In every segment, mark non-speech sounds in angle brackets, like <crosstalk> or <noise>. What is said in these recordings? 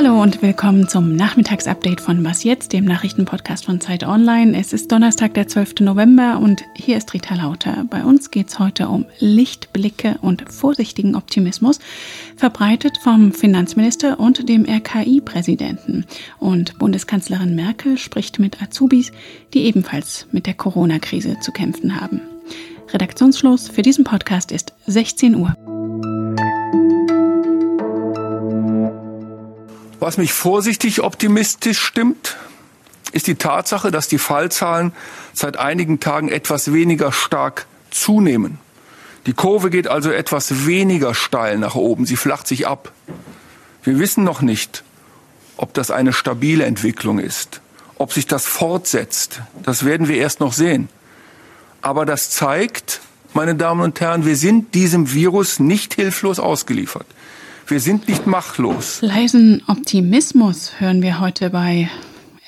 Hallo und willkommen zum Nachmittagsupdate von Was jetzt, dem Nachrichtenpodcast von Zeit Online. Es ist Donnerstag, der 12. November und hier ist Rita Lauter. Bei uns geht es heute um Lichtblicke und vorsichtigen Optimismus, verbreitet vom Finanzminister und dem RKI-Präsidenten. Und Bundeskanzlerin Merkel spricht mit Azubis, die ebenfalls mit der Corona-Krise zu kämpfen haben. Redaktionsschluss für diesen Podcast ist 16 Uhr. Was mich vorsichtig optimistisch stimmt, ist die Tatsache, dass die Fallzahlen seit einigen Tagen etwas weniger stark zunehmen. Die Kurve geht also etwas weniger steil nach oben, sie flacht sich ab. Wir wissen noch nicht, ob das eine stabile Entwicklung ist, ob sich das fortsetzt. Das werden wir erst noch sehen. Aber das zeigt, meine Damen und Herren, wir sind diesem Virus nicht hilflos ausgeliefert. Wir sind nicht machtlos. Leisen Optimismus hören wir heute bei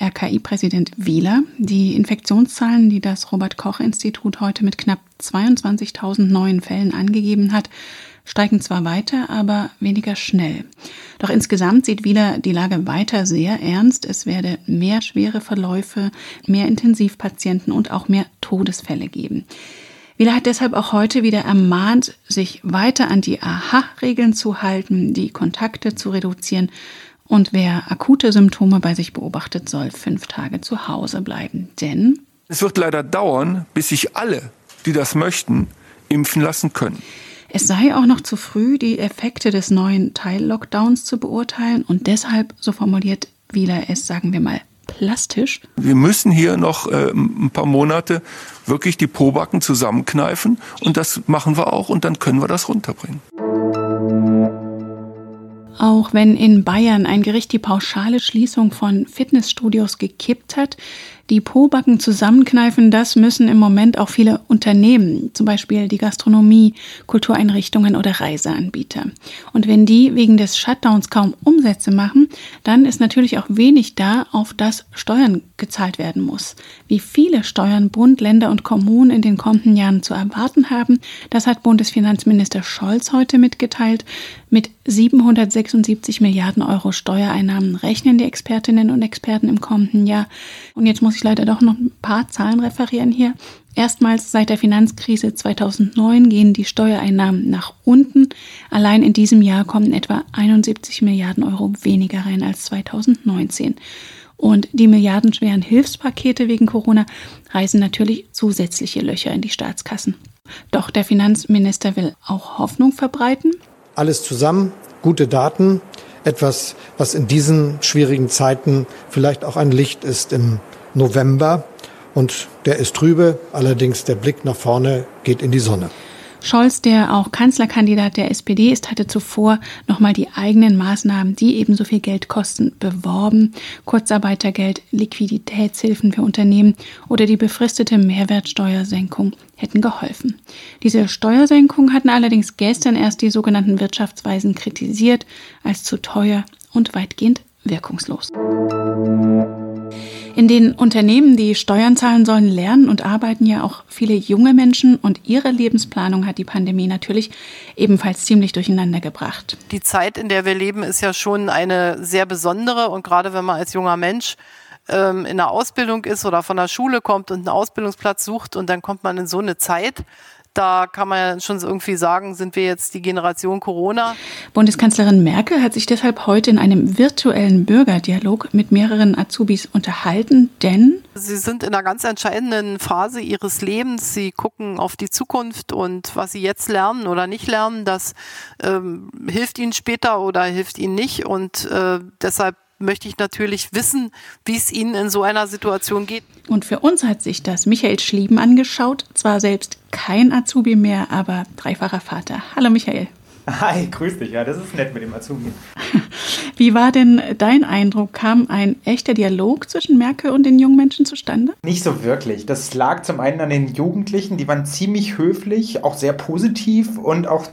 RKI-Präsident Wieler. Die Infektionszahlen, die das Robert Koch-Institut heute mit knapp 22.000 neuen Fällen angegeben hat, steigen zwar weiter, aber weniger schnell. Doch insgesamt sieht Wieler die Lage weiter sehr ernst. Es werde mehr schwere Verläufe, mehr Intensivpatienten und auch mehr Todesfälle geben. Wieler hat deshalb auch heute wieder ermahnt, sich weiter an die AHA-Regeln zu halten, die Kontakte zu reduzieren und wer akute Symptome bei sich beobachtet, soll fünf Tage zu Hause bleiben. Denn es wird leider dauern, bis sich alle, die das möchten, impfen lassen können. Es sei auch noch zu früh, die Effekte des neuen Teil-Lockdowns zu beurteilen und deshalb, so formuliert Wieler es, sagen wir mal, plastisch. Wir müssen hier noch äh, ein paar Monate wirklich die Pobacken zusammenkneifen und das machen wir auch und dann können wir das runterbringen. Auch wenn in Bayern ein Gericht die pauschale Schließung von Fitnessstudios gekippt hat, die Pobacken zusammenkneifen, das müssen im Moment auch viele Unternehmen, zum Beispiel die Gastronomie, Kultureinrichtungen oder Reiseanbieter. Und wenn die wegen des Shutdowns kaum Umsätze machen, dann ist natürlich auch wenig da, auf das Steuern gezahlt werden muss. Wie viele Steuern Bund, Länder und Kommunen in den kommenden Jahren zu erwarten haben, das hat Bundesfinanzminister Scholz heute mitgeteilt. Mit 776 Milliarden Euro Steuereinnahmen rechnen die Expertinnen und Experten im kommenden Jahr. Und jetzt muss ich leider doch noch ein paar Zahlen referieren hier. Erstmals seit der Finanzkrise 2009 gehen die Steuereinnahmen nach unten. Allein in diesem Jahr kommen etwa 71 Milliarden Euro weniger rein als 2019. Und die milliardenschweren Hilfspakete wegen Corona reißen natürlich zusätzliche Löcher in die Staatskassen. Doch der Finanzminister will auch Hoffnung verbreiten. Alles zusammen, gute Daten, etwas, was in diesen schwierigen Zeiten vielleicht auch ein Licht ist im November. Und der ist trübe, allerdings der Blick nach vorne geht in die Sonne. Scholz, der auch Kanzlerkandidat der SPD ist, hatte zuvor nochmal die eigenen Maßnahmen, die ebenso viel Geld kosten, beworben. Kurzarbeitergeld, Liquiditätshilfen für Unternehmen oder die befristete Mehrwertsteuersenkung hätten geholfen. Diese Steuersenkung hatten allerdings gestern erst die sogenannten Wirtschaftsweisen kritisiert als zu teuer und weitgehend wirkungslos. In den Unternehmen, die Steuern zahlen sollen, lernen und arbeiten ja auch viele junge Menschen und ihre Lebensplanung hat die Pandemie natürlich ebenfalls ziemlich durcheinander gebracht. Die Zeit, in der wir leben, ist ja schon eine sehr besondere und gerade wenn man als junger Mensch ähm, in der Ausbildung ist oder von der Schule kommt und einen Ausbildungsplatz sucht und dann kommt man in so eine Zeit, da kann man schon irgendwie sagen, sind wir jetzt die Generation Corona. Bundeskanzlerin Merkel hat sich deshalb heute in einem virtuellen Bürgerdialog mit mehreren Azubis unterhalten, denn Sie sind in einer ganz entscheidenden Phase ihres Lebens. Sie gucken auf die Zukunft und was sie jetzt lernen oder nicht lernen, das ähm, hilft ihnen später oder hilft ihnen nicht. Und äh, deshalb möchte ich natürlich wissen, wie es Ihnen in so einer Situation geht. Und für uns hat sich das Michael Schlieben angeschaut. Zwar selbst kein Azubi mehr, aber dreifacher Vater. Hallo Michael. Hi, grüß dich. Ja, das ist nett mit dem Azubi. <laughs> Wie war denn dein Eindruck? Kam ein echter Dialog zwischen Merkel und den jungen Menschen zustande? Nicht so wirklich. Das lag zum einen an den Jugendlichen, die waren ziemlich höflich, auch sehr positiv und auch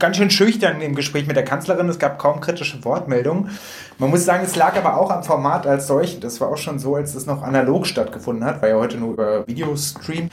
ganz schön schüchtern im Gespräch mit der Kanzlerin. Es gab kaum kritische Wortmeldungen. Man muss sagen, es lag aber auch am Format als solchen. Das war auch schon so, als es noch analog stattgefunden hat, war ja heute nur über Videostream.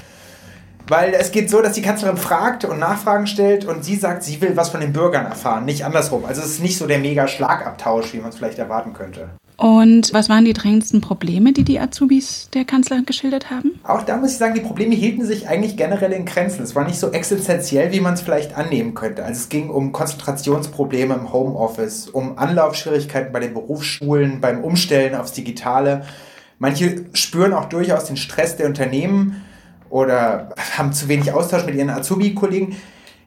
Weil es geht so, dass die Kanzlerin fragt und Nachfragen stellt und sie sagt, sie will was von den Bürgern erfahren, nicht andersrum. Also es ist nicht so der mega Schlagabtausch, wie man es vielleicht erwarten könnte. Und was waren die dringendsten Probleme, die die Azubis der Kanzlerin geschildert haben? Auch da muss ich sagen, die Probleme hielten sich eigentlich generell in Grenzen. Es war nicht so existenziell, wie man es vielleicht annehmen könnte. Also es ging um Konzentrationsprobleme im Homeoffice, um Anlaufschwierigkeiten bei den Berufsschulen, beim Umstellen aufs Digitale. Manche spüren auch durchaus den Stress der Unternehmen oder haben zu wenig Austausch mit ihren Azubi-Kollegen.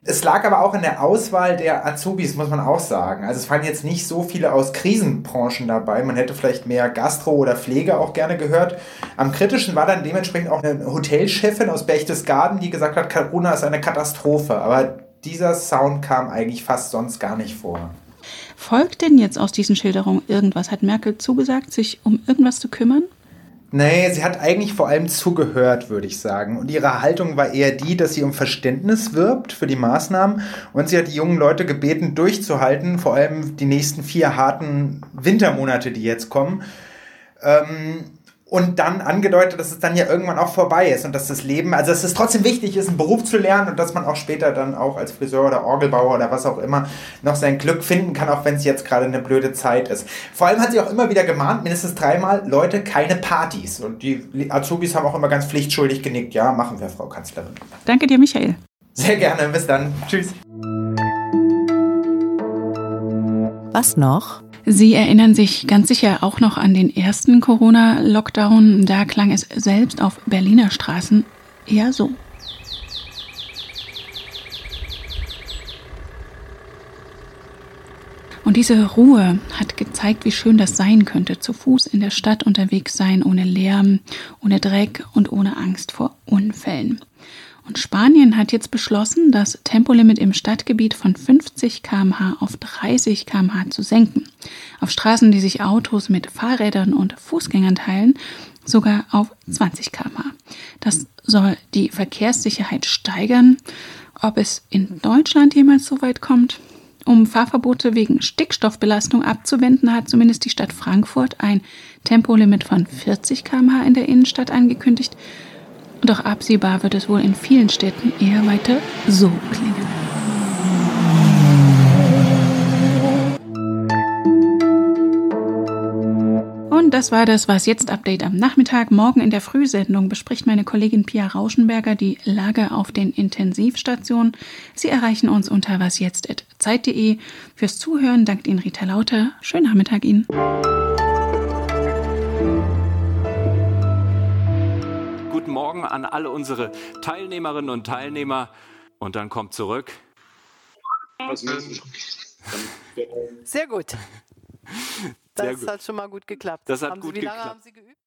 Es lag aber auch in der Auswahl der Azubis, muss man auch sagen. Also es waren jetzt nicht so viele aus Krisenbranchen dabei. Man hätte vielleicht mehr Gastro oder Pflege auch gerne gehört. Am kritischen war dann dementsprechend auch eine Hotelchefin aus Berchtesgaden, die gesagt hat, Corona ist eine Katastrophe. Aber dieser Sound kam eigentlich fast sonst gar nicht vor. Folgt denn jetzt aus diesen Schilderungen irgendwas? Hat Merkel zugesagt, sich um irgendwas zu kümmern? Nee, sie hat eigentlich vor allem zugehört, würde ich sagen. Und ihre Haltung war eher die, dass sie um Verständnis wirbt für die Maßnahmen. Und sie hat die jungen Leute gebeten, durchzuhalten, vor allem die nächsten vier harten Wintermonate, die jetzt kommen. Ähm, und dann angedeutet, dass es dann ja irgendwann auch vorbei ist und dass das Leben, also dass es trotzdem wichtig ist, einen Beruf zu lernen und dass man auch später dann auch als Friseur oder Orgelbauer oder was auch immer noch sein Glück finden kann, auch wenn es jetzt gerade eine blöde Zeit ist. Vor allem hat sie auch immer wieder gemahnt, mindestens dreimal, Leute, keine Partys. Und die Azubis haben auch immer ganz pflichtschuldig genickt, ja, machen wir, Frau Kanzlerin. Danke dir, Michael. Sehr gerne, bis dann. Tschüss. Was noch? Sie erinnern sich ganz sicher auch noch an den ersten Corona-Lockdown. Da klang es selbst auf Berliner Straßen eher so. Und diese Ruhe hat gezeigt, wie schön das sein könnte, zu Fuß in der Stadt unterwegs sein, ohne Lärm, ohne Dreck und ohne Angst vor Unfällen. Und Spanien hat jetzt beschlossen, das Tempolimit im Stadtgebiet von 50 km/h auf 30 km/h zu senken. Auf Straßen, die sich Autos mit Fahrrädern und Fußgängern teilen, sogar auf 20 km/h. Das soll die Verkehrssicherheit steigern. Ob es in Deutschland jemals so weit kommt? Um Fahrverbote wegen Stickstoffbelastung abzuwenden, hat zumindest die Stadt Frankfurt ein Tempolimit von 40 km/h in der Innenstadt angekündigt. Doch absehbar wird es wohl in vielen Städten eher weiter so klingen. Und das war das Was jetzt Update am Nachmittag. Morgen in der Frühsendung bespricht meine Kollegin Pia Rauschenberger die Lage auf den Intensivstationen. Sie erreichen uns unter wasjetzt.zeit.de. Fürs Zuhören dankt Ihnen Rita Lauter. Schönen Nachmittag Ihnen. Guten Morgen an alle unsere Teilnehmerinnen und Teilnehmer. Und dann kommt zurück. Sehr gut. Das Sehr gut. hat schon mal gut geklappt. Das hat haben gut Sie, wie lange geklappt. haben Sie geübt?